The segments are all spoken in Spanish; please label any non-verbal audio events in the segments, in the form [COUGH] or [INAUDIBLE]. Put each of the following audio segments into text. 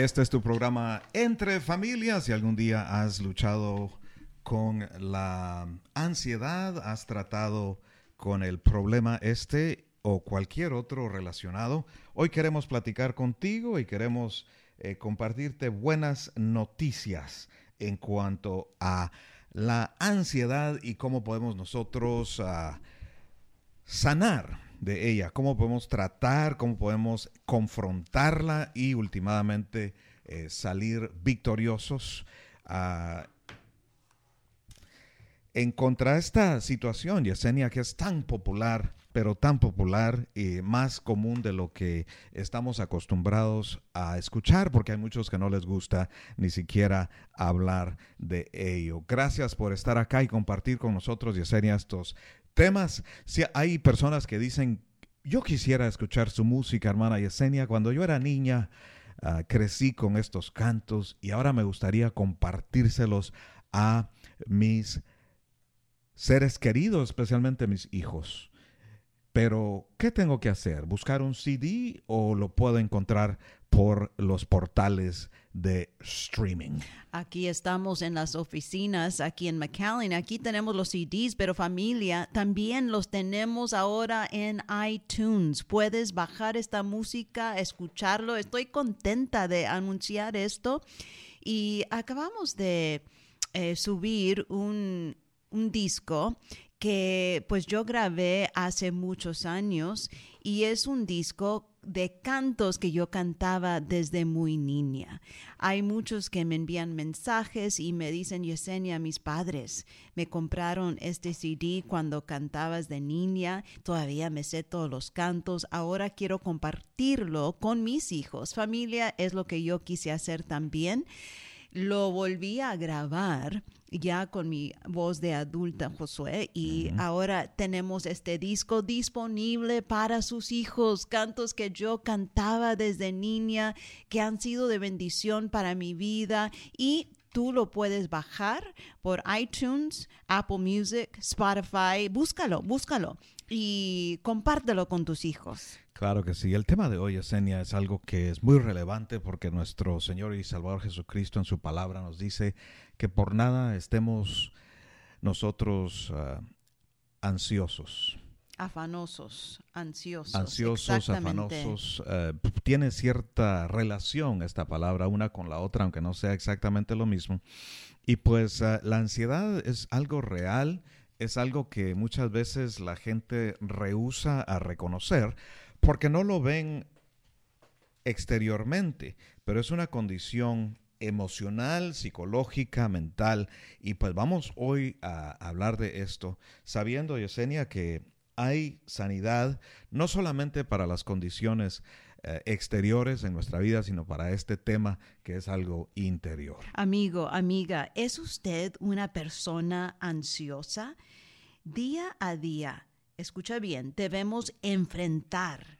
Este es tu programa Entre Familias. Si algún día has luchado con la ansiedad, has tratado con el problema este o cualquier otro relacionado, hoy queremos platicar contigo y queremos eh, compartirte buenas noticias en cuanto a la ansiedad y cómo podemos nosotros ah, sanar de ella, cómo podemos tratar, cómo podemos confrontarla y últimamente eh, salir victoriosos ah, en contra de esta situación, Yesenia, que es tan popular, pero tan popular y más común de lo que estamos acostumbrados a escuchar, porque hay muchos que no les gusta ni siquiera hablar de ello. Gracias por estar acá y compartir con nosotros, Yesenia, estos temas. Si hay personas que dicen, yo quisiera escuchar su música, hermana Yesenia, cuando yo era niña. ah, crecí con estos cantos y ahora me gustaría compartírselos a mis seres queridos, especialmente mis hijos. Pero, ¿qué tengo que hacer? ¿Buscar un CD o lo puedo encontrar por los portales de streaming? Aquí estamos en las oficinas, aquí en McAllen. Aquí tenemos los CDs, pero familia, también los tenemos ahora en iTunes. Puedes bajar esta música, escucharlo. Estoy contenta de anunciar esto. Y acabamos de eh, subir un, un disco que pues yo grabé hace muchos años y es un disco de cantos que yo cantaba desde muy niña. Hay muchos que me envían mensajes y me dicen, Yesenia, mis padres me compraron este CD cuando cantabas de niña, todavía me sé todos los cantos, ahora quiero compartirlo con mis hijos. Familia es lo que yo quise hacer también. Lo volví a grabar ya con mi voz de adulta, Josué, y ahora tenemos este disco disponible para sus hijos, cantos que yo cantaba desde niña, que han sido de bendición para mi vida y Tú lo puedes bajar por iTunes, Apple Music, Spotify. Búscalo, búscalo y compártelo con tus hijos. Claro que sí. El tema de hoy, Esenia, es algo que es muy relevante porque nuestro Señor y Salvador Jesucristo en su palabra nos dice que por nada estemos nosotros ah, ansiosos. Afanosos, ansiosos. Ansiosos, afanosos. eh, tiene cierta relación esta palabra una con la otra, aunque no sea exactamente lo mismo. Y pues eh, la ansiedad es algo real, es algo que muchas veces la gente rehúsa a reconocer porque no lo ven exteriormente, pero es una condición emocional, psicológica, mental. Y pues vamos hoy a hablar de esto, sabiendo, Yesenia, que hay sanidad no solamente para las condiciones eh, exteriores en nuestra vida, sino para este tema que es algo interior. Amigo, amiga, ¿es usted una persona ansiosa? Día a día, escucha bien, debemos enfrentar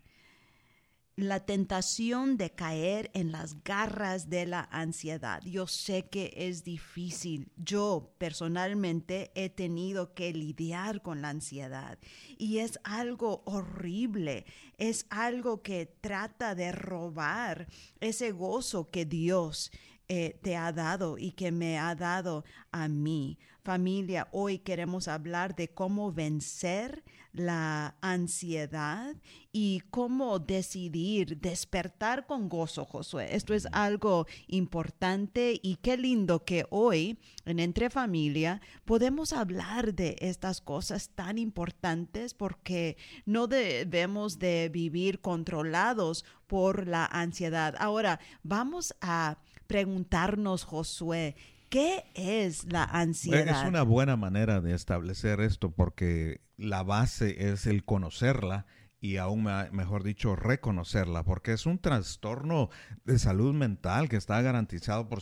la tentación de caer en las garras de la ansiedad. Yo sé que es difícil. Yo personalmente he tenido que lidiar con la ansiedad y es algo horrible. Es algo que trata de robar ese gozo que Dios eh, te ha dado y que me ha dado a mí. Familia, hoy queremos hablar de cómo vencer la ansiedad y cómo decidir despertar con gozo, Josué. Esto es algo importante y qué lindo que hoy en Entre Familia podemos hablar de estas cosas tan importantes porque no debemos de vivir controlados por la ansiedad. Ahora, vamos a preguntarnos, Josué, ¿qué es la ansiedad? Es una buena manera de establecer esto porque la base es el conocerla y aún me- mejor dicho reconocerla porque es un trastorno de salud mental que está garantizado por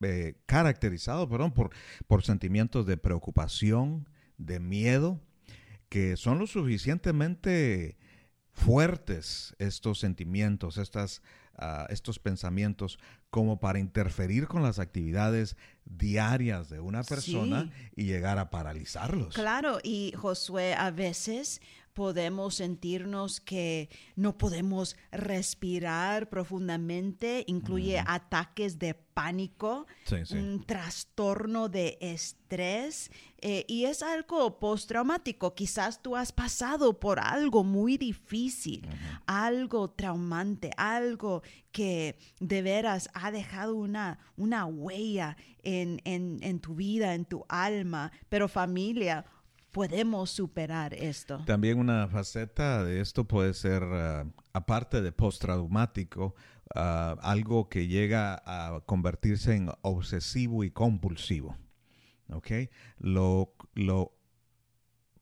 eh, caracterizado perdón, por, por sentimientos de preocupación, de miedo, que son lo suficientemente fuertes estos sentimientos, estas, ah, estos pensamientos, como para interferir con las actividades diarias de una persona Sí. y llegar a paralizarlos. Claro, y Josué, a veces podemos sentirnos que no podemos respirar profundamente, incluye ataques de pánico, Sí, sí. un trastorno de estrés eh, y es algo postraumático. Quizás tú has pasado por algo muy difícil, algo traumante, algo que de veras ha dejado una, una huella en, en, en tu vida, en tu alma, pero familia. Podemos superar esto. También una faceta de esto puede ser, ah, aparte de postraumático, ah, algo que llega a convertirse en obsesivo y compulsivo. ¿Ok? Lo, lo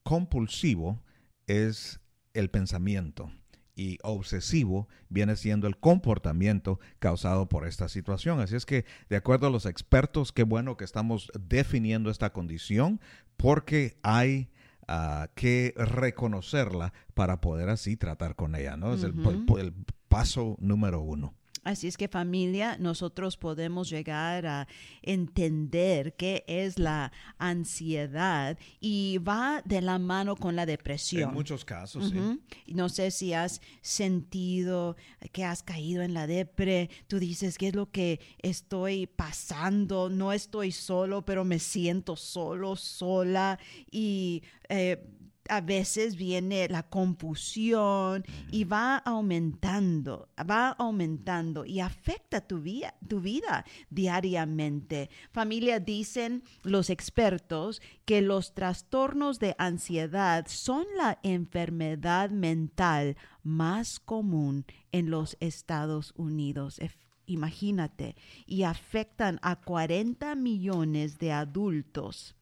compulsivo es el pensamiento y obsesivo viene siendo el comportamiento causado por esta situación. Así es que, de acuerdo a los expertos, qué bueno que estamos definiendo esta condición porque hay ah, que reconocerla para poder así tratar con ella, ¿no? Es el- el, paso número uno. Así es que familia, nosotros podemos llegar a entender qué es la ansiedad y va de la mano con la depresión. En muchos casos, sí. No sé si has sentido que has caído en la depre. Tú dices, ¿qué es lo que estoy pasando? No estoy solo, pero me siento solo, sola. Y eh, a veces viene la confusión y va aumentando, va aumentando y afecta tu, vida tu vida diariamente. Familia, dicen los expertos que los trastornos de ansiedad son la enfermedad mental más común en los Estados Unidos. Imagínate, y afectan a 40 millones de adultos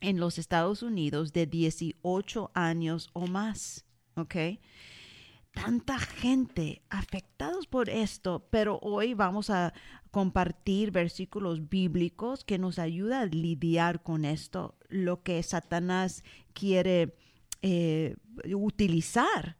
en los Estados Unidos de 18 años o más, ¿ok? Tanta gente afectados por esto, pero hoy vamos a compartir versículos bíblicos que nos ayudan a lidiar con esto, lo que Satanás quiere eh, utilizar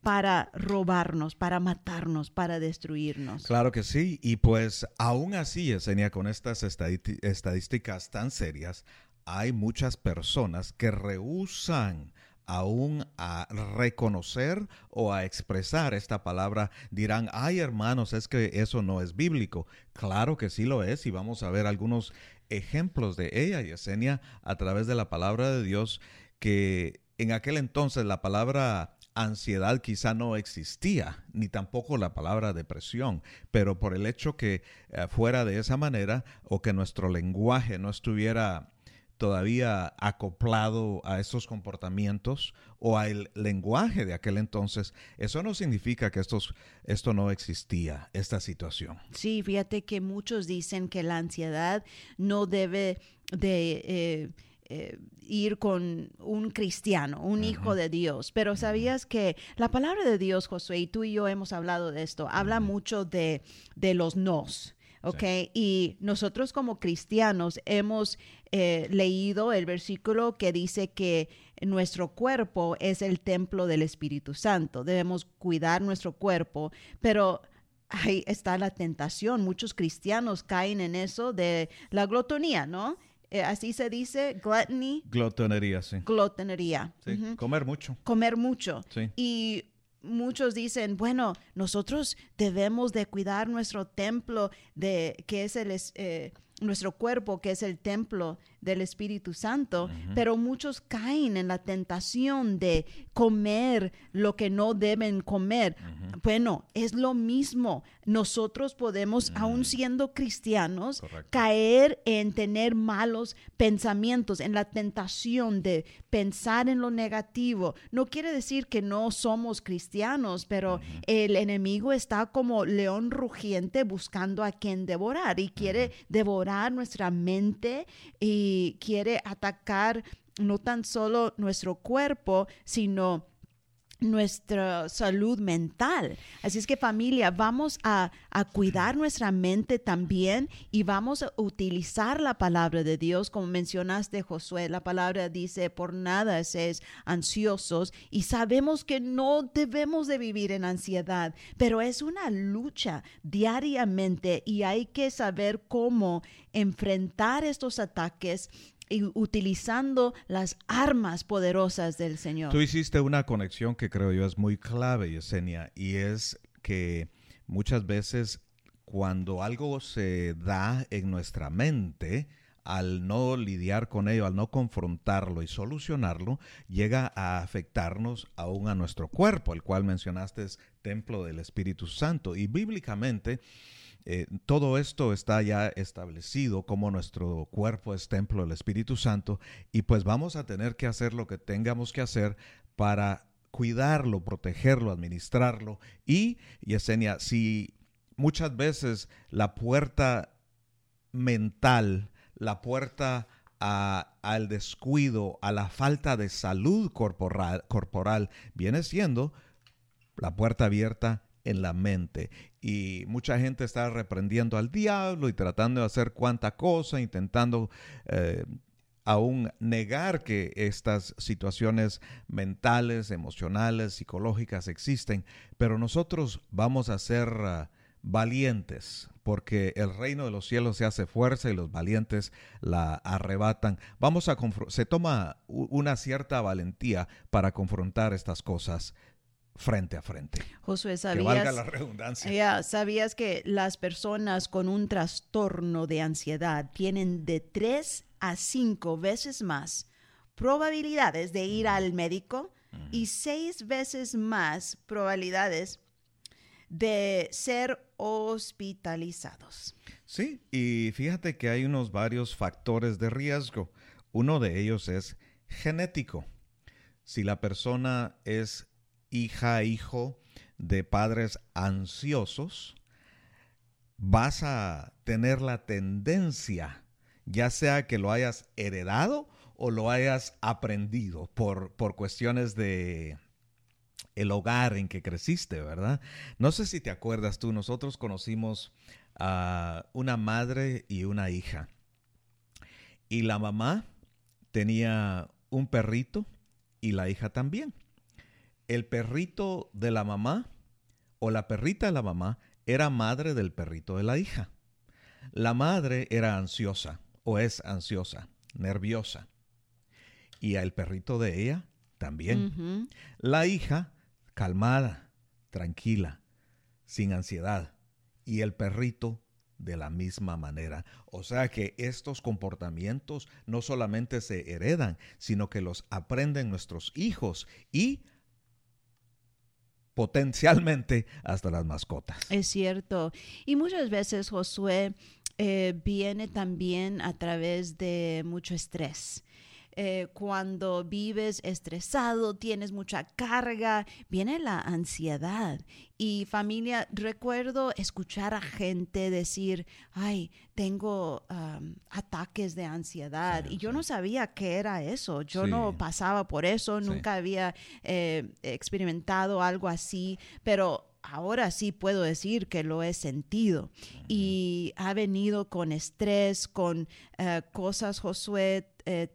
para robarnos, para matarnos, para destruirnos. Claro que sí, y pues aún así, Yesenia, con estas estadísticas tan serias, hay muchas personas que rehusan aún a reconocer o a expresar esta palabra, dirán, ay hermanos, es que eso no es bíblico. Claro que sí lo es y vamos a ver algunos ejemplos de ella, Yesenia, a través de la palabra de Dios que en aquel entonces la palabra ansiedad quizá no existía, ni tampoco la palabra depresión, pero por el hecho que eh, fuera de esa manera o que nuestro lenguaje no estuviera todavía acoplado a estos comportamientos o al lenguaje de aquel entonces, eso no significa que estos, esto no existía, esta situación. Sí, fíjate que muchos dicen que la ansiedad no debe de... Eh, eh, ir con un cristiano, un hijo de Dios. Pero sabías que la palabra de Dios, Josué, y tú y yo hemos hablado de esto, habla mucho de, de los nos. ¿Ok? Y nosotros como cristianos hemos eh, leído el versículo que dice que nuestro cuerpo es el templo del Espíritu Santo. Debemos cuidar nuestro cuerpo, pero ahí está la tentación. Muchos cristianos caen en eso de la glotonía, ¿no? Eh, así se dice, gluttony. Glotonería, sí. Glotonería. Sí, Comer mucho. Comer mucho. Sí. Y muchos dicen, bueno, nosotros debemos de cuidar nuestro templo, de que es el... Eh, nuestro cuerpo, que es el templo del Espíritu Santo, pero muchos caen en la tentación de comer lo que no deben comer. Bueno, es lo mismo. Nosotros podemos, aún siendo cristianos, caer en tener malos pensamientos, en la tentación de pensar en lo negativo. No quiere decir que no somos cristianos, pero el enemigo está como león rugiente buscando a quien devorar y quiere devorar nuestra mente y quiere atacar no tan solo nuestro cuerpo, sino nuestra salud mental. Así es que familia, vamos a, cuidar nuestra mente también y vamos a utilizar la palabra de Dios, como mencionaste Josué, la palabra dice, por nada es ansiosos y sabemos que no debemos de vivir en ansiedad, pero es una lucha diariamente y hay que saber cómo enfrentar estos ataques utilizando las armas poderosas del Señor. Tú hiciste una conexión que creo yo es muy clave, Yesenia, y es que muchas veces cuando algo se da en nuestra mente, al no lidiar con ello, al no confrontarlo y solucionarlo, llega a afectarnos aún a nuestro cuerpo, el cual mencionaste es templo del Espíritu Santo. Y bíblicamente, eh, todo esto está ya establecido como nuestro cuerpo es templo del Espíritu Santo y pues vamos a tener que hacer lo que tengamos que hacer para cuidarlo, protegerlo, administrarlo. Y, Yesenia, si muchas veces la puerta mental, la puerta al descuido, a la falta de salud corporal, viene siendo la puerta abierta en la mente. Y mucha gente está reprendiendo al diablo y tratando de hacer cuanta cosa, intentando eh, aún negar que estas situaciones mentales, emocionales, psicológicas existen. Pero nosotros vamos a ser ah, valientes, porque el reino de los cielos se hace fuerza y los valientes la arrebatan. Vamos a se toma una cierta valentía para confrontar estas cosas frente a frente. Josué, ¿sabías, que valga la redundancia. ¿Sabías que las personas con un trastorno de ansiedad tienen de tres a cinco veces más probabilidades de ir al médico y seis veces más probabilidades de ser hospitalizados? Sí, y fíjate que hay unos varios factores de riesgo. Uno de ellos es genético. Si la persona es hija, hijo de padres ansiosos, vas a tener la tendencia, ya sea que lo hayas heredado o lo hayas aprendido por, por cuestiones de el hogar en que creciste, ¿verdad? No sé si te acuerdas tú, nosotros conocimos a una madre y una hija. Y la mamá tenía un perrito y la hija también el perrito de la mamá o la perrita de la mamá era madre del perrito de la hija. La madre era ansiosa o es ansiosa, nerviosa. Y el perrito de ella también. La hija, calmada, tranquila, sin ansiedad. Y el perrito de la misma manera. O sea que estos comportamientos no solamente se heredan, sino que los aprenden nuestros hijos y potencialmente hasta las mascotas. Es cierto. Y muchas veces Josué eh, viene también a través de mucho estrés. Eh, cuando vives estresado, tienes mucha carga, viene la ansiedad. Y familia, recuerdo escuchar a gente decir, ay, tengo ataques de ansiedad. y yo no sabía qué era eso. Yo no pasaba por eso, nunca había eh, experimentado algo así, pero ahora sí puedo decir que lo he sentido. Y ha venido con estrés, con eh, cosas, Josué, eh,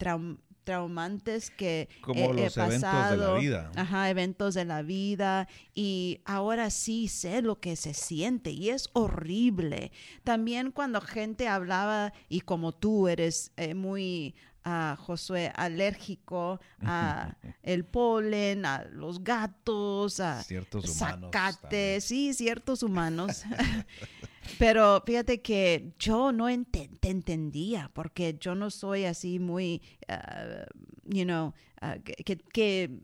traumantes que como los eventos de la vida. Ajá, eventos de la vida y ahora sí sé lo que se siente y es horrible. También cuando gente hablaba y como tú eres eh, muy a Josué alérgico a [LAUGHS] el polen, a los gatos, a ciertos zacates, sí, ciertos humanos. [LAUGHS] Pero fíjate que yo no te entendía porque yo no soy así muy, uh, you know, uh, que,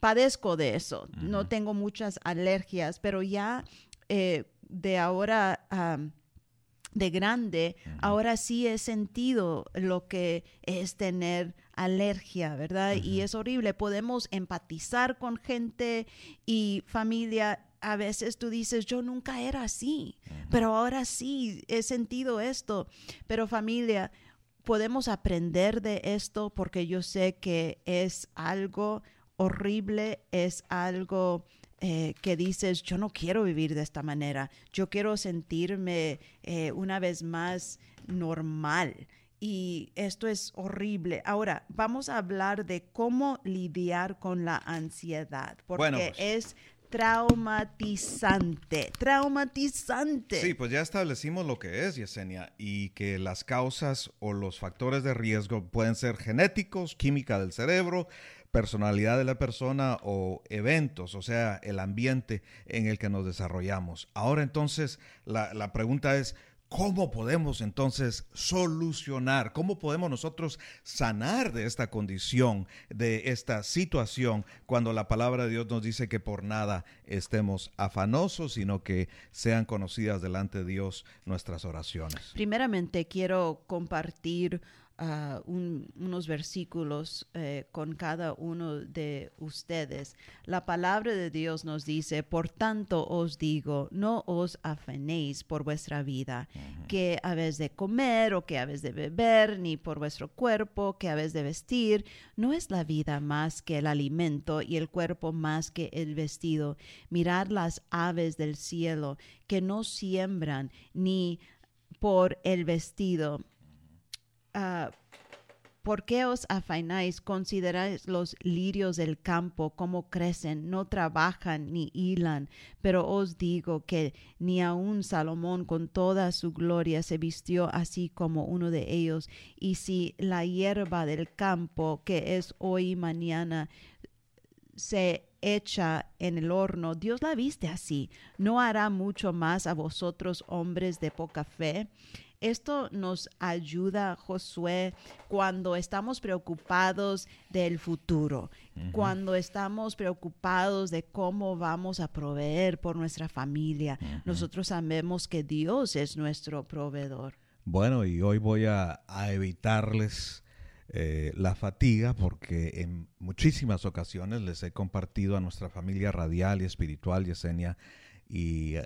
padezco de eso. No tengo muchas alergias, pero ya eh, de ahora... Um, de grande, ahora sí he sentido lo que es tener alergia, ¿verdad? Y es horrible. Podemos empatizar con gente y familia. A veces tú dices, yo nunca era así, pero ahora sí he sentido esto. Pero familia, podemos aprender de esto porque yo sé que es algo horrible, es algo eh, que dices, yo no quiero vivir de esta manera, yo quiero sentirme eh, una vez más normal. Y esto es horrible. Ahora, vamos a hablar de cómo lidiar con la ansiedad, porque pues. es traumatizante, traumatizante. Sí, pues ya establecimos lo que es, Yesenia, y que las causas o los factores de riesgo pueden ser genéticos, química del cerebro, personalidad de la persona o eventos, o sea, el ambiente en el que nos desarrollamos. Ahora entonces la, pregunta es, ¿Cómo podemos entonces solucionar? ¿Cómo podemos nosotros sanar de esta condición, de esta situación, cuando la palabra de Dios nos dice que por nada estemos afanosos, sino que sean conocidas delante de Dios nuestras oraciones? Primeramente quiero compartir unos versículos eh, con cada uno de ustedes. La palabra de Dios nos dice, por tanto os digo, no os afenéis por vuestra vida, que habéis de comer o que habéis de beber, ni por vuestro cuerpo, que habéis de vestir. No es la vida más que el alimento y el cuerpo más que el vestido. Mirad las aves del cielo, que no siembran ni por el vestido Ah, ¿Por qué os afaináis? Consideráis los lirios del campo, cómo crecen, no trabajan ni hilan. Pero os digo que ni aun Salomón con toda su gloria se vistió así como uno de ellos. Y si la hierba del campo, que es hoy y mañana, se echa en el horno, Dios la viste así. ¿No hará mucho más a vosotros, hombres de poca fe? Esto nos ayuda, Josué, cuando estamos preocupados del futuro, cuando estamos preocupados de cómo vamos a proveer por nuestra familia. Nosotros sabemos que Dios es nuestro proveedor. Bueno, y hoy voy a, evitarles eh, la fatiga porque en muchísimas ocasiones les he compartido a nuestra familia radial y espiritual, Yesenia, y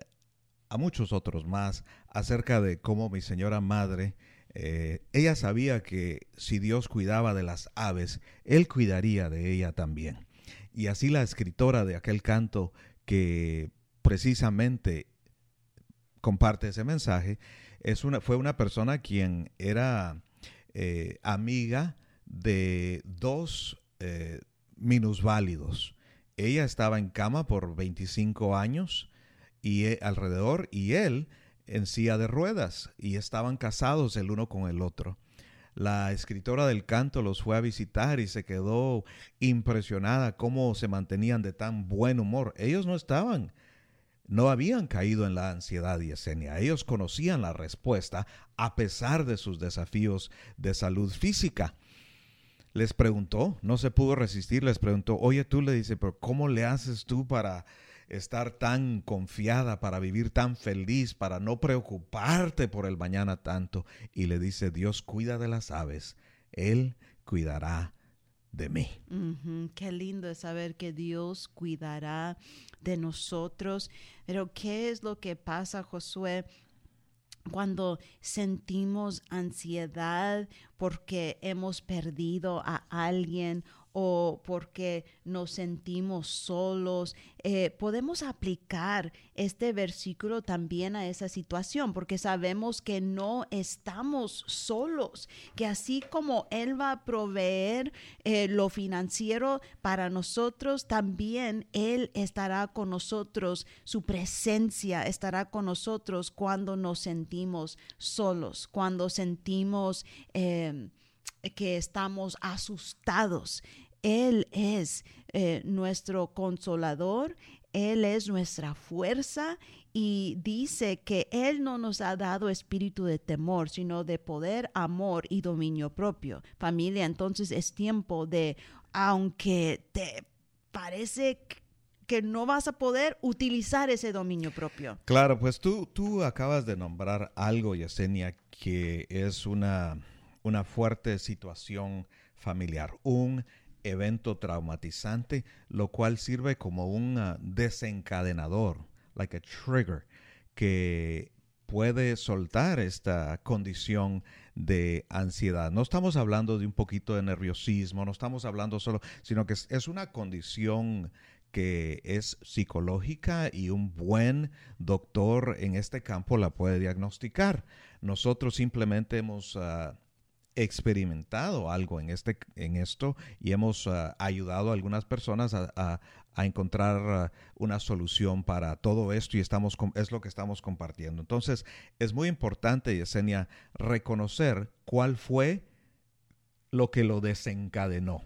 a muchos otros más acerca de cómo mi señora madre, eh, ella sabía que si Dios cuidaba de las aves, Él cuidaría de ella también. Y así la escritora de aquel canto que precisamente comparte ese mensaje, es una, fue una persona quien era eh, amiga de dos eh, minusválidos. Ella estaba en cama por 25 años y e, alrededor y él en silla de ruedas y estaban casados el uno con el otro. La escritora del canto los fue a visitar y se quedó impresionada cómo se mantenían de tan buen humor. Ellos no estaban no habían caído en la ansiedad y esenia. Ellos conocían la respuesta a pesar de sus desafíos de salud física. Les preguntó, no se pudo resistir, les preguntó, oye tú le dice, pero ¿cómo le haces tú para estar tan confiada, para vivir tan feliz, para no preocuparte por el mañana tanto? Y le dice, Dios cuida de las aves, Él cuidará de mí. Qué lindo es saber que Dios cuidará de nosotros. Pero ¿qué es lo que pasa, Josué? Cuando sentimos ansiedad porque hemos perdido a alguien o porque nos sentimos solos, eh, podemos aplicar este versículo también a esa situación porque sabemos que no estamos solos, que así como Él va a proveer eh, lo financiero para nosotros, también Él estará con nosotros, su presencia estará con nosotros cuando nos sentimos solos, cuando sentimos... eh, que estamos asustados. Él es eh, nuestro consolador, Él es nuestra fuerza y dice que Él no nos ha dado espíritu de temor, sino de poder, amor y dominio propio. Familia, entonces es tiempo de, aunque te parece que no vas a poder utilizar ese dominio propio. Claro, pues tú, tú acabas de nombrar algo, Yesenia, que es una, una fuerte situación familiar, un evento traumatizante, lo cual sirve como un ah, desencadenador, like a trigger, que puede soltar esta condición de ansiedad. No estamos hablando de un poquito de nerviosismo, no estamos hablando solo, sino que es, una condición que es psicológica y un buen doctor en este campo la puede diagnosticar. Nosotros simplemente hemos ah, experimentado algo en, este, en esto y hemos ah, ayudado a algunas personas a, encontrar ah, una solución para todo esto y estamos es lo que estamos compartiendo. Entonces, es muy importante, Yesenia, reconocer cuál fue lo que lo desencadenó,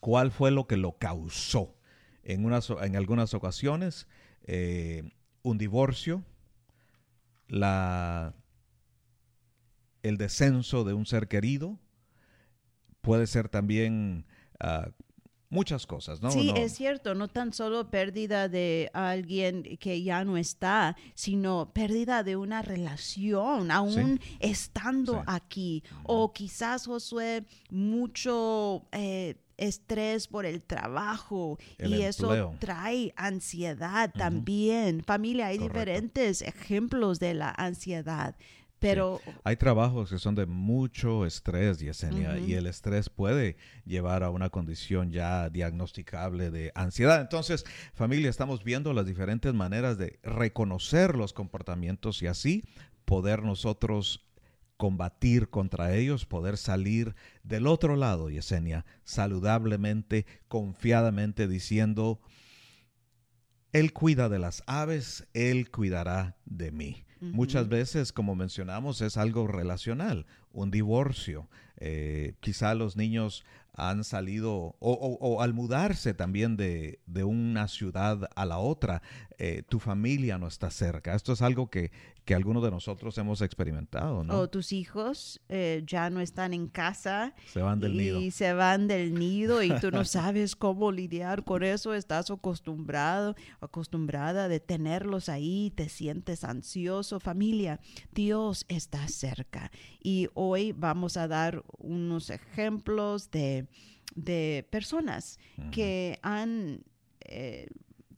cuál fue lo que lo causó. En, unas, en algunas ocasiones, eh, un divorcio, la, el descenso de un ser querido, puede ser también ah, muchas cosas, ¿no? sí, No- es cierto, no tan solo pérdida de alguien que ya no está, sino pérdida de una relación, aún estando Sí. aquí. O quizás, Josué, mucho... eh, estrés por el trabajo El y eso trae ansiedad también. Familia, hay Correcto. diferentes ejemplos de la ansiedad, pero Hay trabajos que son de mucho estrés, Yesenia, y el estrés puede llevar a una condición ya diagnosticable de ansiedad. Entonces, familia, estamos viendo las diferentes maneras de reconocer los comportamientos y así poder nosotros combatir contra ellos, poder salir del otro lado, Yesenia, saludablemente, confiadamente, diciendo, Él cuida de las aves, Él cuidará de mí. Muchas veces, como mencionamos, es algo relacional, un divorcio. Eh, quizá los niños han salido, o, o- o al mudarse también de, de una ciudad a la otra, eh, tu familia no está cerca. Esto es algo que, que algunos de nosotros hemos experimentado, ¿no? o tus hijos eh, ya no están en casa Se van del y nido. se van del nido y tú no sabes cómo lidiar con eso, estás acostumbrado, acostumbrada de tenerlos ahí, te sientes ansioso, familia, Dios está cerca. Y hoy vamos a dar unos ejemplos de, de personas que han eh,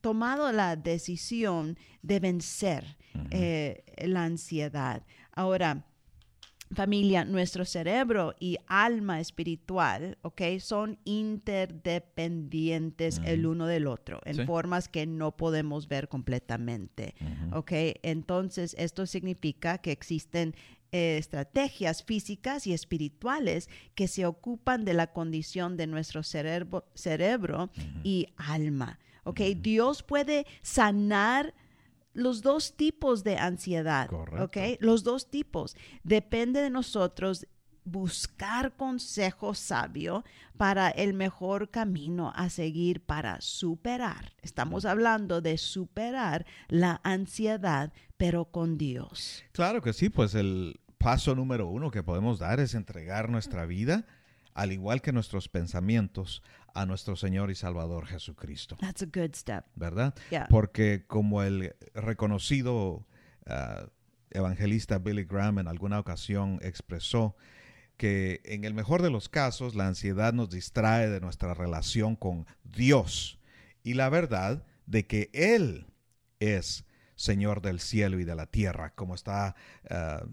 tomado la decisión de vencer eh, la ansiedad. Ahora, familia, nuestro cerebro y alma espiritual, ¿ok? Son interdependientes el uno del otro en Sí. formas que no podemos ver completamente, ¿ok? Entonces, esto significa que existen eh, estrategias físicas y espirituales que se ocupan de la condición de nuestro cerebro, cerebro y alma, ¿ok? Dios puede sanar los dos tipos de ansiedad, Correcto. ¿ok? Los dos tipos. Depende de nosotros buscar consejo sabio para el mejor camino a seguir para superar. Estamos hablando de superar la ansiedad, pero con Dios. Claro que sí, pues el paso número uno que podemos dar es entregar nuestra vida, al igual que nuestros pensamientos, a nuestro Señor y Salvador Jesucristo. That's a good step. ¿Verdad? Yeah. Porque como el reconocido ah, evangelista Billy Graham en alguna ocasión expresó, que en el mejor de los casos la ansiedad nos distrae de nuestra relación con Dios y la verdad de que Él es Señor del cielo y de la tierra, como está ah,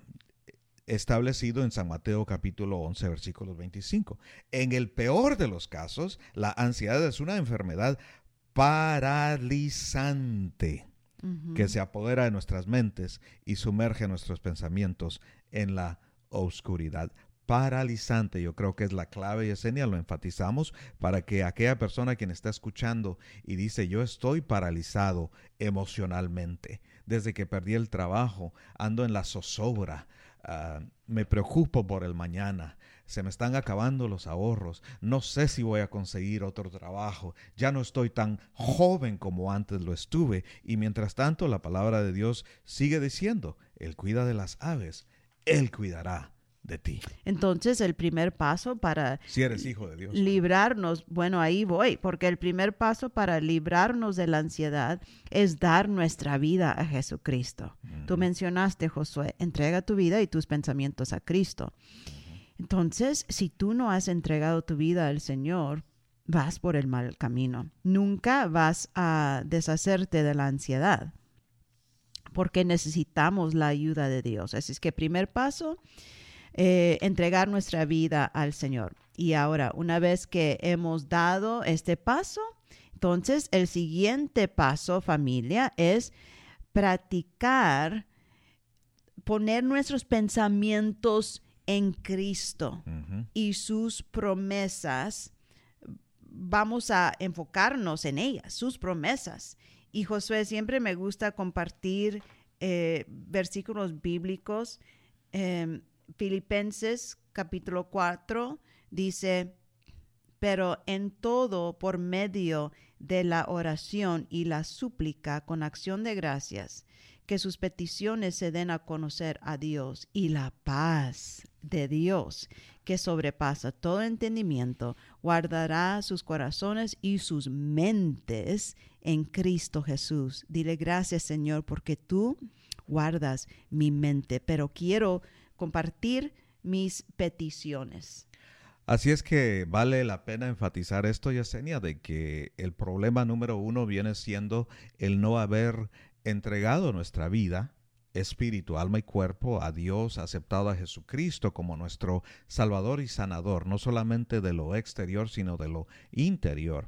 establecido en San Mateo capítulo 11 versículos 25. En el peor de los casos, la ansiedad es una enfermedad paralizante que se apodera de nuestras mentes y sumerge nuestros pensamientos en la oscuridad. Paralizante, yo creo que es la clave, Yesenia, lo enfatizamos para que aquella persona quien está escuchando y dice, yo estoy paralizado emocionalmente, desde que perdí el trabajo, ando en la zozobra, ah, me preocupo por el mañana, se me están acabando los ahorros, no sé si voy a conseguir otro trabajo, ya no estoy tan joven como antes lo estuve, y mientras tanto la palabra de Dios sigue diciendo, Él cuida de las aves, Él cuidará de ti. Entonces, el primer paso para Si eres hijo de Dios. librarnos, bueno, ahí voy, porque el primer paso para librarnos de la ansiedad es dar nuestra vida a Jesucristo. Tú mencionaste, Josué, entrega tu vida y tus pensamientos a Cristo. Entonces, si tú no has entregado tu vida al Señor, vas por el mal camino. Nunca vas a deshacerte de la ansiedad, porque necesitamos la ayuda de Dios. Así es que primer paso, eh, entregar nuestra vida al Señor. Y ahora, una vez que hemos dado este paso, entonces el siguiente paso, familia, es practicar, poner nuestros pensamientos en Cristo y sus promesas. Vamos a enfocarnos en ellas, sus promesas. Y Josué, siempre me gusta compartir eh, versículos bíblicos. Em, Filipenses capítulo 4 dice, pero en todo por medio de la oración y la súplica con acción de gracias, que sus peticiones se den a conocer a Dios y la paz de Dios, que sobrepasa todo entendimiento, guardará sus corazones y sus mentes en Cristo Jesús. Dile gracias Señor porque tú guardas mi mente, pero quiero compartir mis peticiones. Así es que vale la pena enfatizar esto, Yesenia, de que el problema número uno viene siendo el no haber entregado nuestra vida, espíritu, alma y cuerpo a Dios, aceptado a Jesucristo como nuestro Salvador y Sanador, no solamente de lo exterior, sino de lo interior.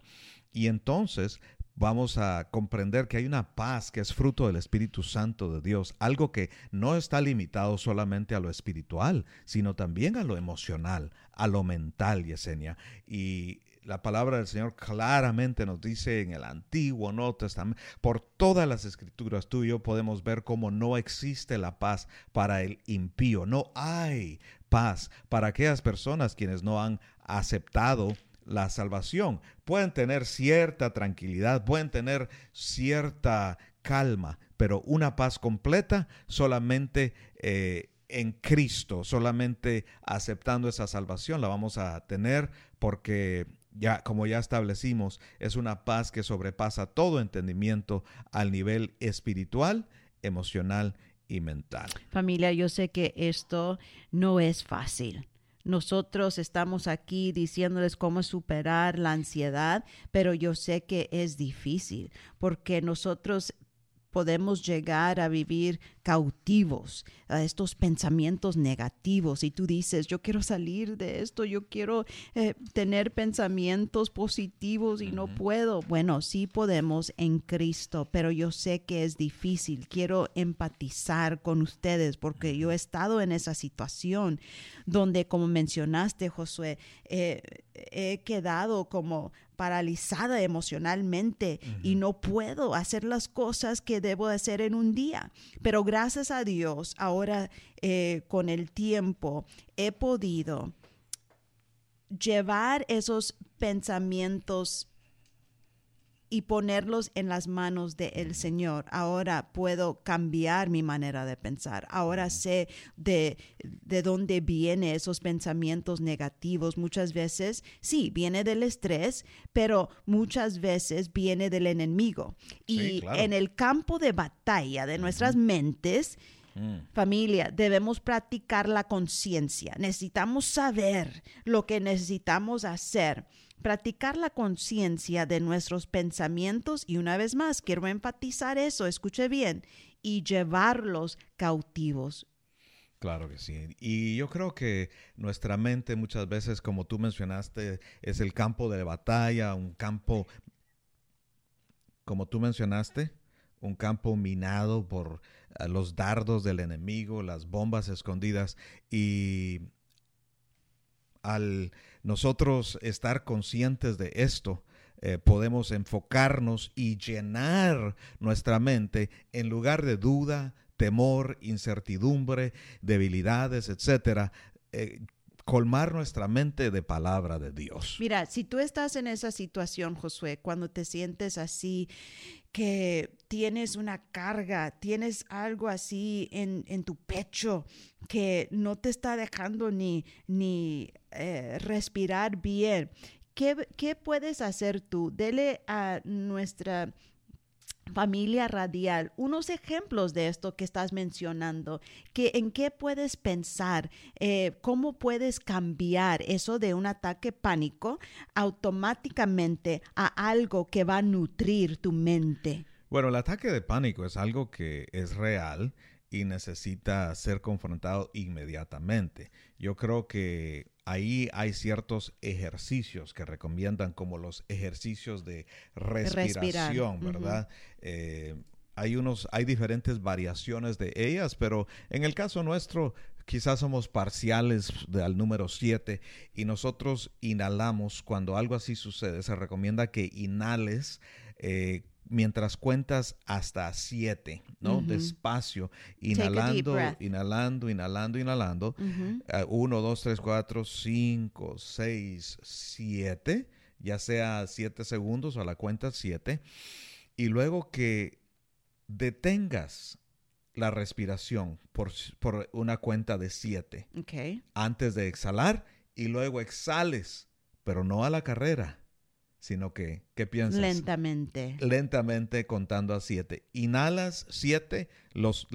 Y entonces vamos a comprender que hay una paz que es fruto del Espíritu Santo de Dios, algo que no está limitado solamente a lo espiritual, sino también a lo emocional, a lo mental, Yesenia. Y la palabra del Señor claramente nos dice en el Antiguo Nuevo Testamento, por todas las escrituras, tú y yo podemos ver cómo no existe la paz para el impío, no hay paz para aquellas personas quienes no han aceptado la salvación. Pueden tener cierta tranquilidad, pueden tener cierta calma, pero una paz completa solamente eh, en Cristo, solamente aceptando esa salvación la vamos a tener porque ya como ya establecimos, es una paz que sobrepasa todo entendimiento al nivel espiritual, emocional y mental. Familia, yo sé que esto no es fácil. Nosotros estamos aquí diciéndoles cómo superar la ansiedad, pero yo sé que es difícil porque nosotros podemos llegar a vivir cautivos a estos pensamientos negativos y tú dices, yo quiero salir de esto, yo quiero eh, tener pensamientos positivos y no puedo. Bueno, sí podemos en Cristo, pero yo sé que es difícil. Quiero empatizar con ustedes porque yo he estado en esa situación donde, como mencionaste, Josué, eh, he quedado como paralizada emocionalmente y no puedo hacer las cosas que debo hacer en un día. Pero gracias a Dios, ahora eh, con el tiempo he podido llevar esos pensamientos y ponerlos en las manos del Señor. Ahora puedo cambiar mi manera de pensar. Ahora sé de, de dónde vienen esos pensamientos negativos. Muchas veces, sí, viene del estrés, pero muchas veces viene del enemigo. Y en el campo de batalla de nuestras mentes, mm. Familia, debemos practicar la conciencia. Necesitamos saber lo que necesitamos hacer practicar la conciencia de nuestros pensamientos y una vez más quiero enfatizar eso, escuche bien, y llevarlos cautivos. Claro que sí. Y yo creo que nuestra mente muchas veces, como tú mencionaste, es el campo de batalla, un campo, como tú mencionaste, un campo minado por eh, los dardos del enemigo, las bombas escondidas. Y al nosotros estar conscientes de esto, eh, podemos enfocarnos y llenar nuestra mente en lugar de duda, temor, incertidumbre, debilidades, etcétera, eh, colmar nuestra mente de palabra de Dios. Mira, si tú estás en esa situación, Josué, cuando te sientes así, que tienes una carga, tienes algo así en, en tu pecho que no te está dejando ni, ni eh, respirar bien. ¿Qué, ¿Qué puedes hacer tú? Dele a nuestra familia radial, unos ejemplos de esto que estás mencionando, que en qué puedes pensar, eh, cómo puedes cambiar eso de un ataque pánico automáticamente a algo que va a nutrir tu mente. Bueno, el ataque de pánico es algo que es real y necesita ser confrontado inmediatamente. Yo creo que ahí hay ciertos ejercicios que recomiendan como los ejercicios de respiración, ¿verdad? Eh, hay unos, hay diferentes variaciones de ellas, pero en el caso nuestro quizás somos parciales al número 7 y nosotros inhalamos cuando algo así sucede. Se recomienda que inhales eh, mientras cuentas hasta siete, ¿no? Despacio, inhalando, inhalando, inhalando, inhalando. Ah, uno, dos, tres, cuatro, cinco, seis, siete, ya sea siete segundos o a la cuenta siete. Y luego que detengas la respiración por, por una cuenta de siete. Antes de exhalar y luego exhales, pero no a la carrera sino que, ¿qué piensas? Lentamente. Lentamente contando a siete. Inhalas siete, los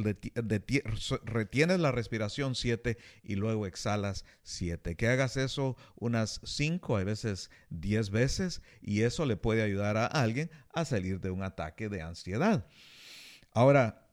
retienes la respiración siete y luego exhalas siete. Que hagas eso unas cinco, a veces diez veces y eso le puede ayudar a alguien a salir de un ataque de ansiedad. Ahora,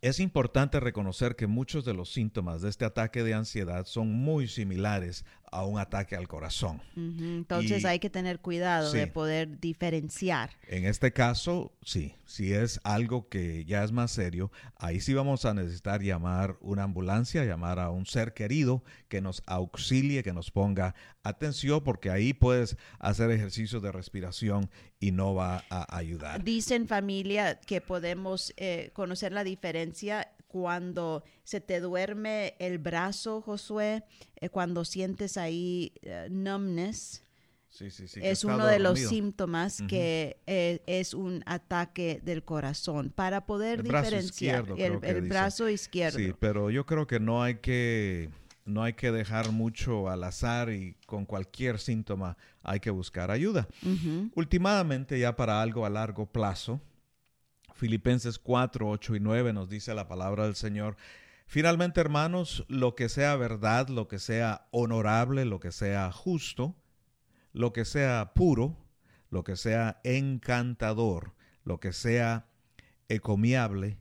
es importante reconocer que muchos de los síntomas de este ataque de ansiedad son muy similares a un ataque al corazón. Entonces hay que tener cuidado de poder diferenciar. En este caso, sí, si es algo que ya es más serio, ahí sí vamos a necesitar llamar una ambulancia, llamar a un ser querido que nos auxilie, que nos ponga atención, porque ahí puedes hacer ejercicios de respiración y no va a ayudar. Dicen familia que podemos eh, conocer la diferencia cuando se te duerme el brazo, Josué, eh, cuando sientes ahí uh, numbness. es uno de los síntomas que eh, es un ataque del corazón para poder diferenciar el, brazo izquierdo. Sí, pero yo creo que no hay que no hay que dejar mucho al azar y con cualquier síntoma hay que buscar ayuda. Últimamente ya para algo a largo plazo, Filipenses 4, 8 y 9 nos dice la palabra del Señor. Finalmente, hermanos, lo que sea verdad, lo que sea honorable, lo que sea justo, lo que sea puro, lo que sea encantador, lo que sea encomiable,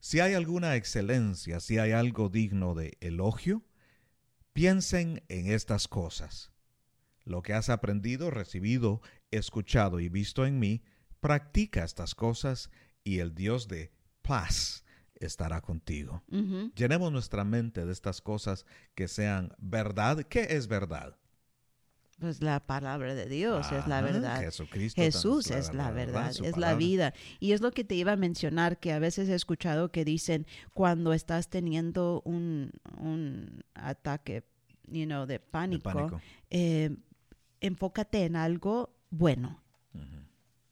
si hay alguna excelencia, si hay algo digno de elogio, piensen en estas cosas. Lo que has aprendido, recibido, escuchado y visto en mí, practica estas cosas y el Dios de paz estará contigo. Llenemos nuestra mente de estas cosas que sean verdad. ¿Qué es verdad? Pues la palabra de Dios es la verdad. Jesucristo Jesús es la verdad, es la vida. Y es lo que te iba a mencionar, que a veces he escuchado que dicen cuando estás teniendo un, un ataque, you know, de De pánico, eh, enfócate en algo bueno.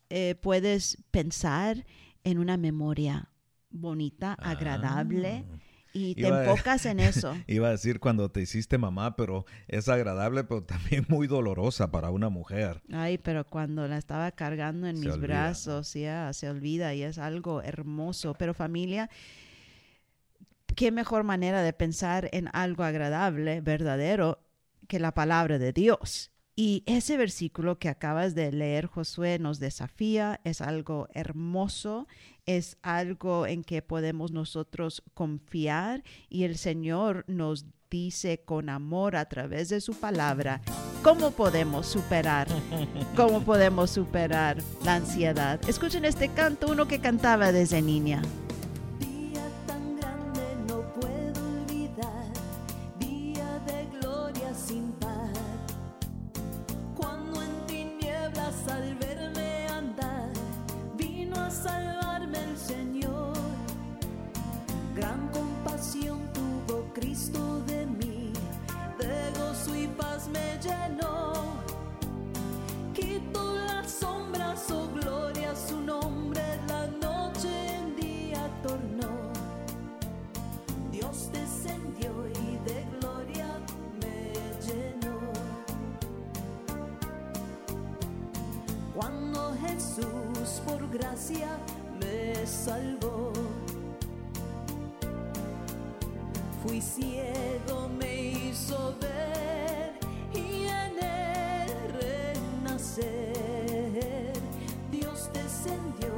Eh, puedes pensar en una memoria bonita, agradable, Ah. y te Iba enfocas en eso. [LAUGHS] Iba a decir cuando te hiciste mamá, pero es agradable, pero también muy dolorosa para una mujer. Ay, pero cuando la estaba cargando en Se mis olvida, brazos, ya se olvida y es algo hermoso. Pero familia, qué mejor manera de pensar en algo agradable, verdadero, que la palabra de Dios. Y ese versículo que acabas de leer, Josué, nos desafía, es algo hermoso, es algo en que podemos nosotros confiar y el Señor nos dice con amor a través de su palabra cómo podemos superar, [LAUGHS] cómo podemos superar la ansiedad. Escuchen este canto, uno que cantaba desde niña. Quitó las sombras, oh gloria, su nombre la noche en día tornó. Dios descendió y de gloria me llenó. Cuando Jesús por gracia me salvó. Fui ciego, me hizo ver Dios descendió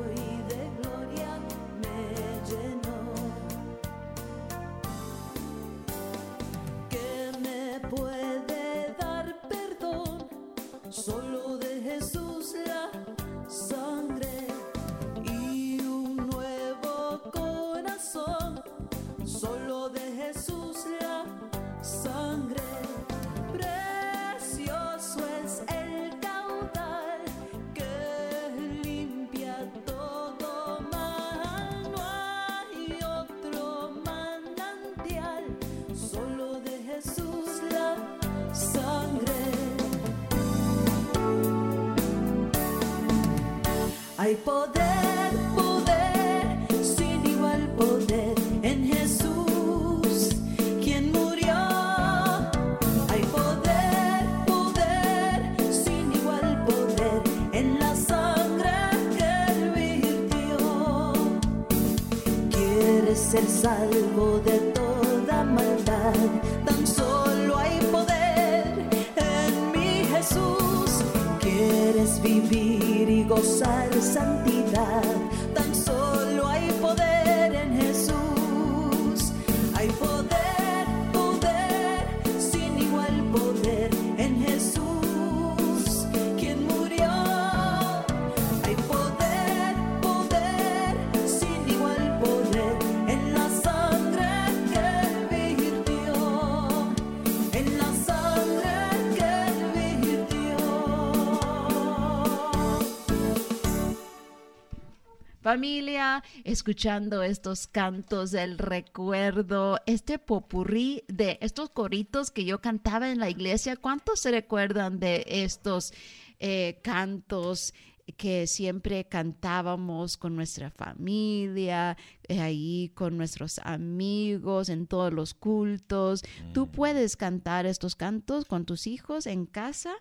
escuchando estos cantos del recuerdo, este popurrí de estos coritos que yo cantaba en la iglesia, ¿cuántos se recuerdan de estos eh, cantos? que siempre cantábamos con nuestra familia, eh, ahí con nuestros amigos, en todos los cultos. Tú puedes cantar estos cantos con tus hijos en casa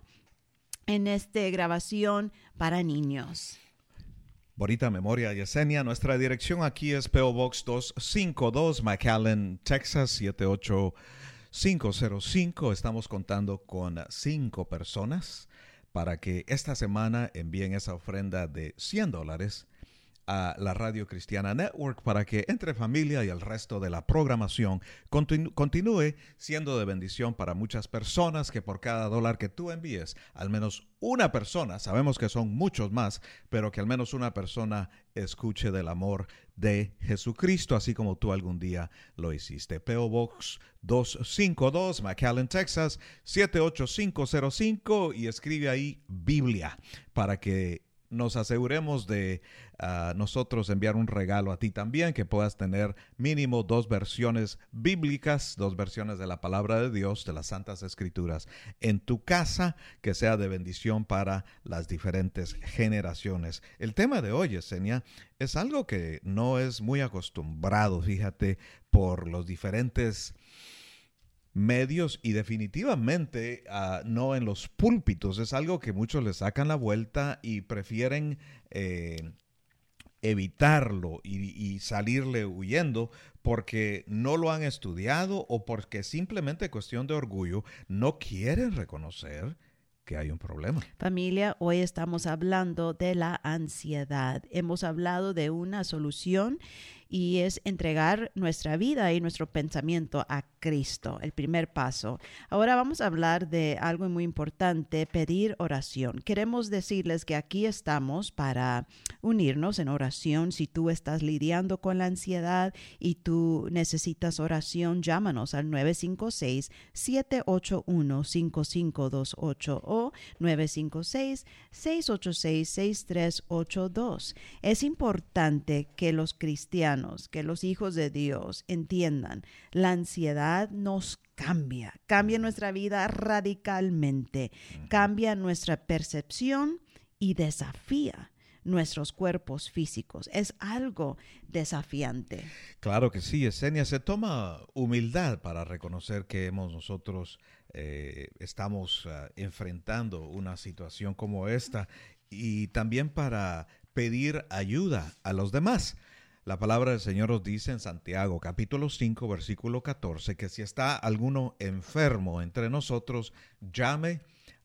en esta grabación para niños. Bonita memoria, Yesenia. Nuestra dirección aquí es PO Box 252, McAllen, Texas 78505. Estamos contando con cinco personas para que esta semana envíen esa ofrenda de 100 dólares a la Radio Cristiana Network para que entre familia y el resto de la programación continúe siendo de bendición para muchas personas que por cada dólar que tú envíes, al menos una persona, sabemos que son muchos más, pero que al menos una persona escuche del amor de Jesucristo, así como tú algún día lo hiciste. PO Box 252, McAllen, Texas 78505 y escribe ahí Biblia para que nos aseguremos de ah, nosotros enviar un regalo a ti también, que puedas tener mínimo dos versiones bíblicas, dos versiones de la palabra de Dios, de las Santas Escrituras, en tu casa, que sea de bendición para las diferentes generaciones. El tema de hoy, Esenia, es algo que no es muy acostumbrado, fíjate, por los diferentes medios y definitivamente ah, no en los púlpitos. Es algo que muchos le sacan la vuelta y prefieren eh, evitarlo y, y salirle huyendo porque no lo han estudiado o porque simplemente cuestión de orgullo no quieren reconocer que hay un problema. Familia, hoy estamos hablando de la ansiedad. Hemos hablado de una solución y es entregar nuestra vida y nuestro pensamiento a Cristo, el primer paso. Ahora vamos a hablar de algo muy importante, pedir oración. Queremos decirles que aquí estamos para unirnos en oración. Si tú estás lidiando con la ansiedad y tú necesitas oración, llámanos al 956-781-5528 o 956-686-6382. Es importante que los cristianos, que los hijos de Dios entiendan, la ansiedad nos cambia, cambia nuestra vida radicalmente, cambia nuestra percepción y desafía nuestros cuerpos físicos. Es algo desafiante. Claro que sí, Esenia, se toma humildad para reconocer que hemos nosotros eh, estamos uh, enfrentando una situación como esta y también para pedir ayuda a los demás. La palabra del Señor nos dice en Santiago capítulo 5 versículo 14 que si está alguno enfermo entre nosotros, llame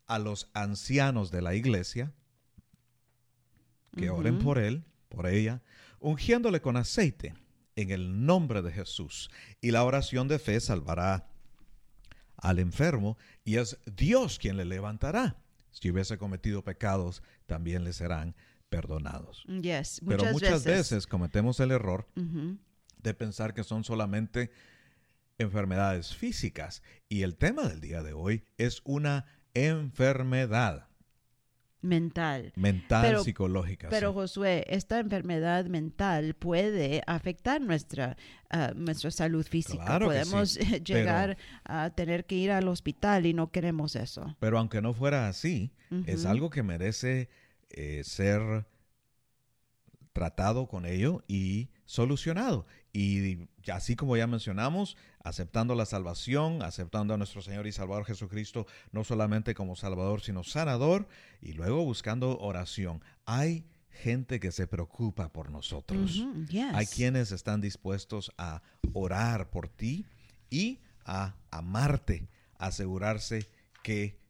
a los ancianos de la iglesia que uh -huh. oren por él, por ella, ungiéndole con aceite en el nombre de Jesús. Y la oración de fe salvará al enfermo y es Dios quien le levantará. Si hubiese cometido pecados, también le serán perdonados. Yes, Pero muchas muchas veces, veces. cometemos el error Uh -huh. de pensar que son solamente enfermedades físicas. Y el tema del día de hoy es una enfermedad Mental. mental, Pero- psicológica. Pero sí. Josué, esta enfermedad mental puede afectar nuestra, ah, nuestra salud física. Claro que Podemos sí, [LAUGHS] eh, llegar a tener que ir al hospital y no queremos eso. Pero aunque no fuera así, es Ujú. algo que merece eh, ser tratado con ello y solucionado. Y así como ya mencionamos, aceptando la salvación, aceptando a nuestro Señor y Salvador Jesucristo, no solamente como Salvador, sino sanador, y luego buscando oración. Hay gente que se preocupa por nosotros. Yes. Hay quienes están dispuestos a orar por ti y a amarte, asegurarse que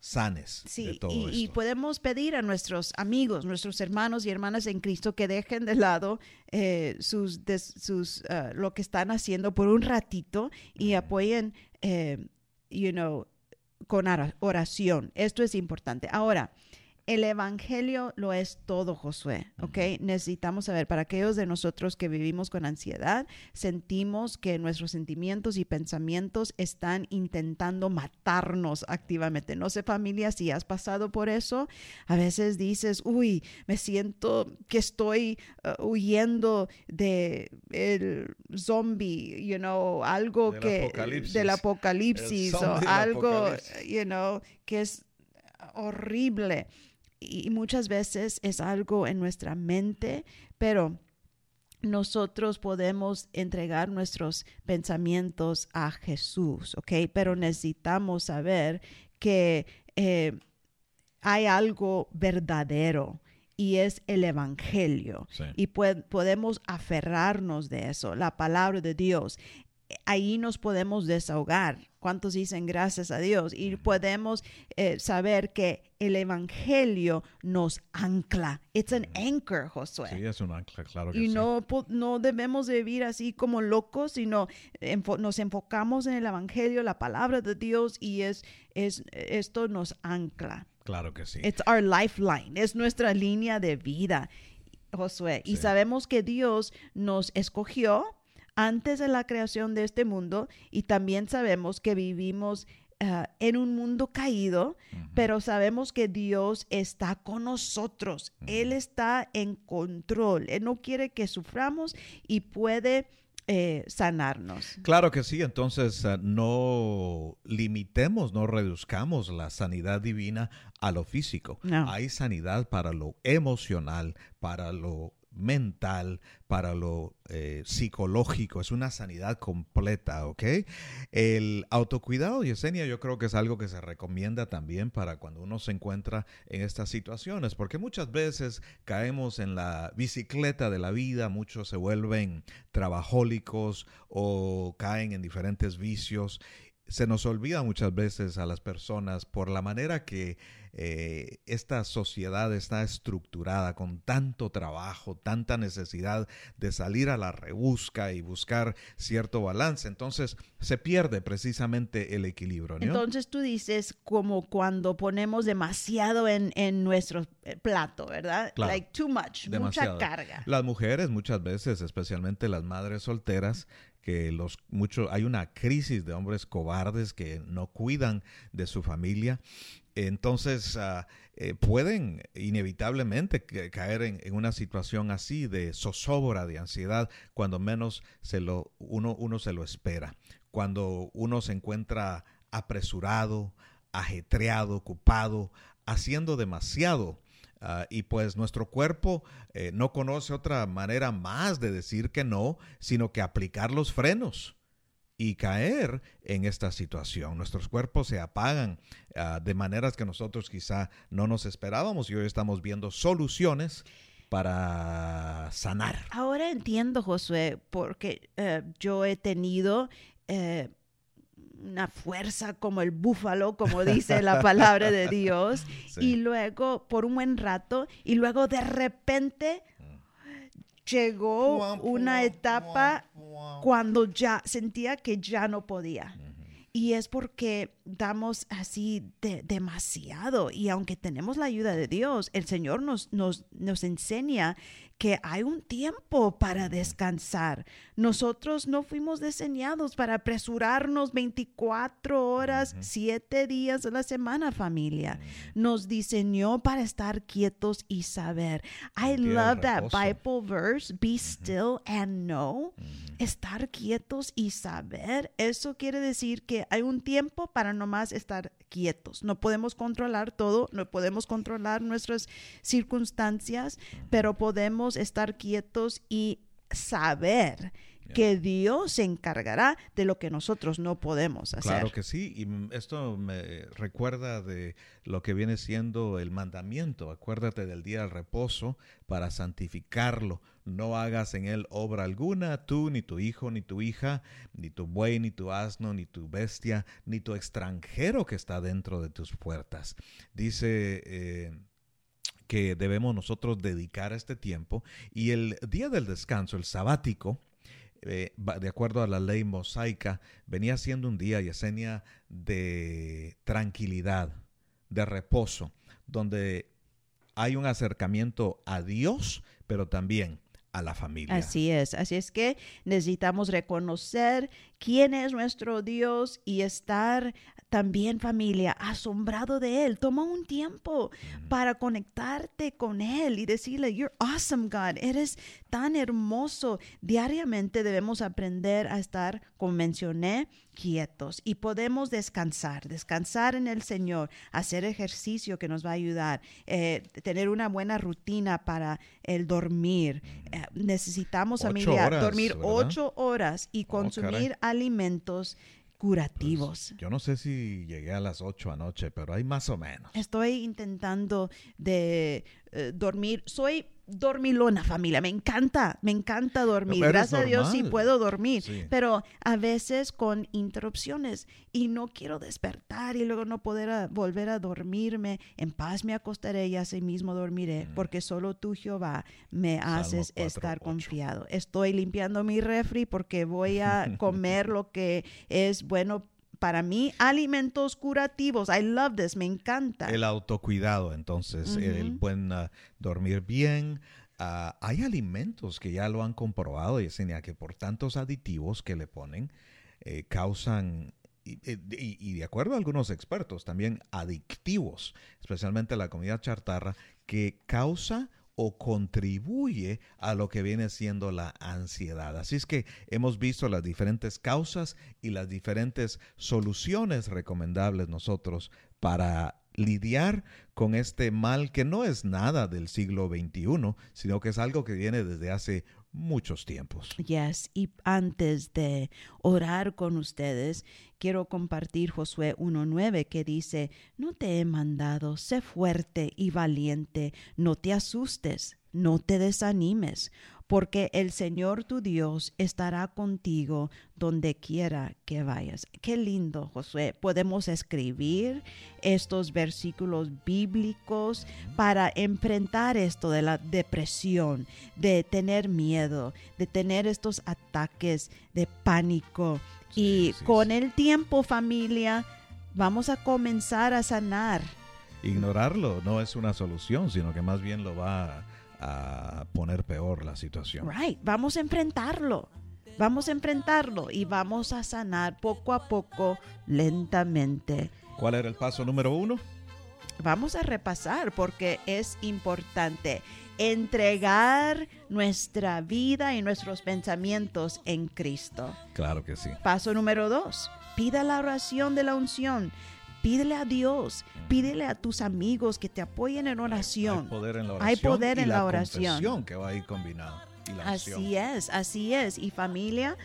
sanes de Sí, todo y, podemos pedir a nuestros amigos, nuestros hermanos y hermanas en Cristo que dejen de lado eh, sus, sus ah, lo que están haciendo por un ratito y apoyen, eh, you know, con oración. Esto es importante. Ahora, el evangelio lo es todo, Josué, ¿ok? Necesitamos saber, para aquellos de nosotros que vivimos con ansiedad, sentimos que nuestros sentimientos y pensamientos están intentando matarnos activamente. No sé, familia, si has pasado por eso. A veces dices, uy, me siento que estoy uh, huyendo de el zombie, you know, algo Del que apocalipsis. del apocalipsis o algo, apocalipsis. you know, que es horrible. Y muchas veces es algo en nuestra mente, pero nosotros podemos entregar nuestros pensamientos a Jesús, ¿ok? Pero necesitamos saber que eh, hay algo verdadero y es el Evangelio. Sí. Y podemos aferrarnos de eso, la palabra de Dios. Ahí nos podemos desahogar ¿Cuántos dicen gracias a Dios? Y podemos eh, saber que el Evangelio nos ancla. It's an anchor, Josué. Sí, es un ancla, claro que Y sí. no, po- no debemos de vivir así como locos, sino enfo- nos enfocamos en el Evangelio, la palabra de Dios, y es, es esto nos ancla. Claro que sí. It's our lifeline, es nuestra línea de vida, Josué. Y Sí. sabemos que Dios nos escogió antes de la creación de este mundo y también sabemos que vivimos ah, en un mundo caído, pero sabemos que Dios está con nosotros. Él está en control. Él no quiere que suframos y puede eh, sanarnos. Claro que sí, entonces ah, no limitemos, no reduzcamos la sanidad divina a lo físico. No. Hay sanidad para lo emocional, para lo mental, para lo eh, psicológico, es una sanidad completa, ¿ok? El autocuidado, Yesenia, yo creo que es algo que se recomienda también para cuando uno se encuentra en estas situaciones, porque muchas veces caemos en la bicicleta de la vida, muchos se vuelven trabajólicos o caen en diferentes vicios. Se nos olvida muchas veces a las personas por la manera que eh, esta sociedad está estructurada con tanto trabajo, tanta necesidad de salir a la rebusca y buscar cierto balance. Entonces se pierde precisamente el equilibrio. ¿no? Entonces tú dices como cuando ponemos demasiado en, en nuestro eh, plato, ¿verdad? Claro. Like too much, Demasiado. mucha carga. Las mujeres muchas veces, especialmente las madres solteras, que los mucho hay una crisis de hombres cobardes que no cuidan de su familia. Entonces ah, eh, pueden inevitablemente ca- caer en, en una situación así de zozobra, de ansiedad, cuando menos se lo, uno, uno se lo espera. Cuando uno se encuentra apresurado, ajetreado, ocupado, haciendo demasiado. Ah, y pues nuestro cuerpo eh, no conoce otra manera más de decir que no, sino que aplicar los frenos y caer en esta situación. Nuestros cuerpos se apagan ah, de maneras que nosotros quizá no nos esperábamos y hoy estamos viendo soluciones para sanar. Ahora entiendo, Josué, porque eh, yo he tenido eh, una fuerza como el búfalo, como dice la palabra de Dios, [LAUGHS] Sí. y luego por un buen rato, y luego de repente llegó una etapa cuando ya sentía que ya no podía. Y es porque damos así de- demasiado. Y aunque tenemos la ayuda de Dios, el Señor nos, nos, nos enseña que hay un tiempo para descansar. Nosotros no fuimos diseñados para apresurarnos 24 horas, 7 días a la semana, familia. Nos diseñó para estar quietos y saber. I love that. Bible verse, be still and know. Estar quietos y saber, eso quiere decir que hay un tiempo para nomás estar quietos. No podemos controlar todo, no podemos controlar nuestras circunstancias, pero podemos estar quietos y saber que Dios se encargará de lo que nosotros no podemos hacer. Claro que sí, y esto me recuerda de lo que viene siendo el mandamiento. Acuérdate del día del reposo para santificarlo. No hagas en él obra alguna, tú, ni tu hijo, ni tu hija, ni tu buey, ni tu asno, ni tu bestia, ni tu extranjero que está dentro de tus puertas. Dice... eh, que debemos nosotros dedicar este tiempo y el día del descanso, el sabático, eh, de acuerdo a la ley mosaica, venía siendo un día, Yesenia, de tranquilidad, de reposo, donde hay un acercamiento a Dios, pero también a la familia. Así es, así es que necesitamos reconocer quién es nuestro Dios y estar también familia asombrado de Él. Toma un tiempo para conectarte con Él y decirle, you're awesome God, eres tan hermoso. Diariamente debemos aprender a estar, como mencioné, quietos y podemos descansar, descansar en el Señor, hacer ejercicio que nos va a ayudar, eh, tener una buena rutina para el dormir. Eh, necesitamos, familia, dormir ¿verdad? ocho horas y Oh, consumir alimentos curativos. Yo no sé si llegué a las 8 anoche, pero hay más o menos. Estoy intentando de eh, dormir. Soy dormilona, familia. Me encanta, me encanta dormir. Gracias a Dios sí puedo dormir. Sí. Pero a veces con interrupciones y no quiero despertar y luego no poder a- volver a dormirme. En paz me acostaré y así mismo dormiré, porque solo tú, Jehová, me Mm. Salmo haces 4, estar 8. confiado. Estoy limpiando mi refri porque voy a [LAUGHS] comer lo que es bueno para mí. Alimentos curativos. I love this. Me encanta. El autocuidado, entonces, el buen ah, dormir bien. Ah, hay alimentos que ya lo han comprobado, Yesenia, que por tantos aditivos que le ponen, eh, causan, y, y- y de acuerdo a algunos expertos, también adictivos, especialmente la comida chartarra, que causa o contribuye a lo que viene siendo la ansiedad. Así es que hemos visto las diferentes causas y las diferentes soluciones recomendables nosotros para lidiar con este mal que no es nada del siglo XXI, sino que es algo que viene desde hace muchos tiempos. Yes, y antes de orar con ustedes, quiero compartir Josué 1.9 que dice, no te he mandado, sé fuerte y valiente, no te asustes, no te desanimes, porque el Señor tu Dios estará contigo donde quiera que vayas. Qué lindo, Josué. Podemos escribir estos versículos bíblicos para enfrentar esto de la depresión, de tener miedo, de tener estos ataques de pánico. Sí, y sí, con sí. el tiempo, familia, vamos a comenzar a sanar. Ignorarlo no es una solución, sino que más bien lo va a, a poner peor la situación. Right, vamos a enfrentarlo. Vamos a enfrentarlo y vamos a sanar poco a poco, lentamente. ¿Cuál era el paso número uno? Vamos a repasar porque es importante entregar nuestra vida y nuestros pensamientos en Cristo. Claro que sí. Paso número dos, pida la oración de la unción. Pídele a Dios, pídele a tus amigos que te apoyen en Hay oración. poder en la oración. Hay poder y en la oración. confesión que va ahí combinado. Y la. Así es, así es. Y familia,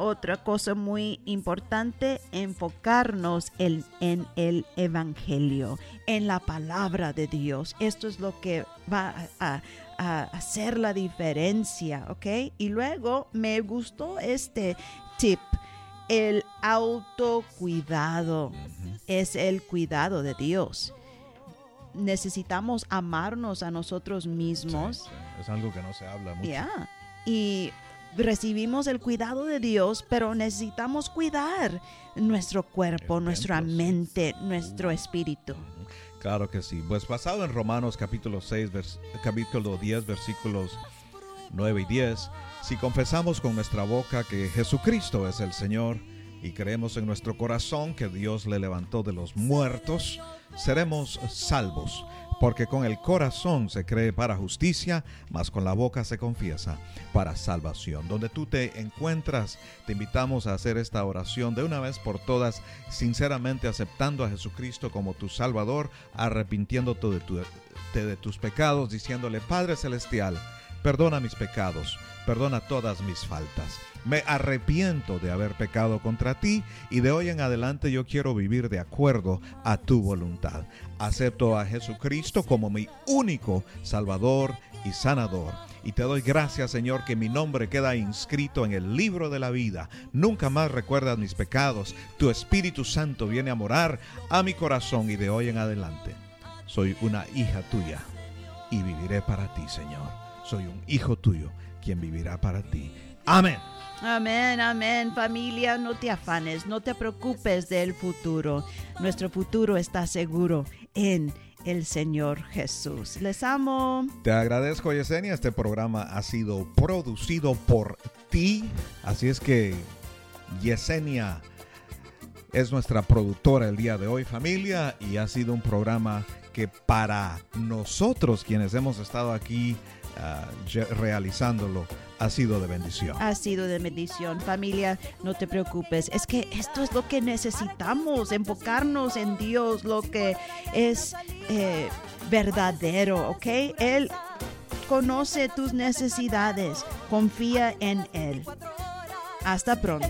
otra cosa muy importante, enfocarnos en, en el Evangelio, en la palabra de Dios. Esto es lo que va a, hacer la diferencia, ¿ok? Y luego me gustó este tip, el autocuidado. Ujú. Es el cuidado de Dios. Necesitamos amarnos a nosotros mismos. Sí, sí. Es algo que no se habla mucho. Y recibimos el cuidado de Dios, pero necesitamos cuidar nuestro cuerpo, El nuestra mente, nuestro espíritu. Claro que sí. Pues basado en Romanos capítulo 6, vers- capítulo 10, versículos 9 y 10, si confesamos con nuestra boca que Jesucristo es el Señor y creemos en nuestro corazón que Dios le levantó de los muertos, seremos salvos. Porque con el corazón se cree para justicia, mas con la boca se confiesa para salvación. Donde tú te encuentras, te invitamos a hacer esta oración de una vez por todas, sinceramente aceptando a Jesucristo como tu Salvador, arrepintiéndote de, tu- de tus pecados, diciéndole, Padre Celestial, perdona mis pecados, perdona todas mis faltas. Me arrepiento de haber pecado contra ti y de hoy en adelante yo quiero vivir de acuerdo a tu voluntad. Acepto a Jesucristo como mi único Salvador y Sanador. Y te doy gracias, Señor, que mi nombre queda inscrito en el libro de la vida. Nunca más recuerdas mis pecados. Tu Espíritu Santo viene a morar a mi corazón y de hoy en adelante soy una hija tuya y viviré para ti, Señor. Soy un hijo tuyo quien vivirá para ti. Amén. Amén, amén. Familia, no te afanes, no te preocupes del futuro. Nuestro futuro está seguro en el Señor Jesús. Les amo. Te agradezco, Yesenia. Este programa ha sido producido por ti. Así es que Yesenia es nuestra productora el día de hoy, familia, y ha sido un programa que para nosotros quienes hemos estado aquí ah, realizándolo ha sido de bendición. Ha sido de bendición. Familia, no te preocupes. Es que esto es lo que necesitamos, enfocarnos en Dios, lo que es eh, verdadero, ¿ok? Él conoce tus necsidades. Confía en Él. Hasta pronto.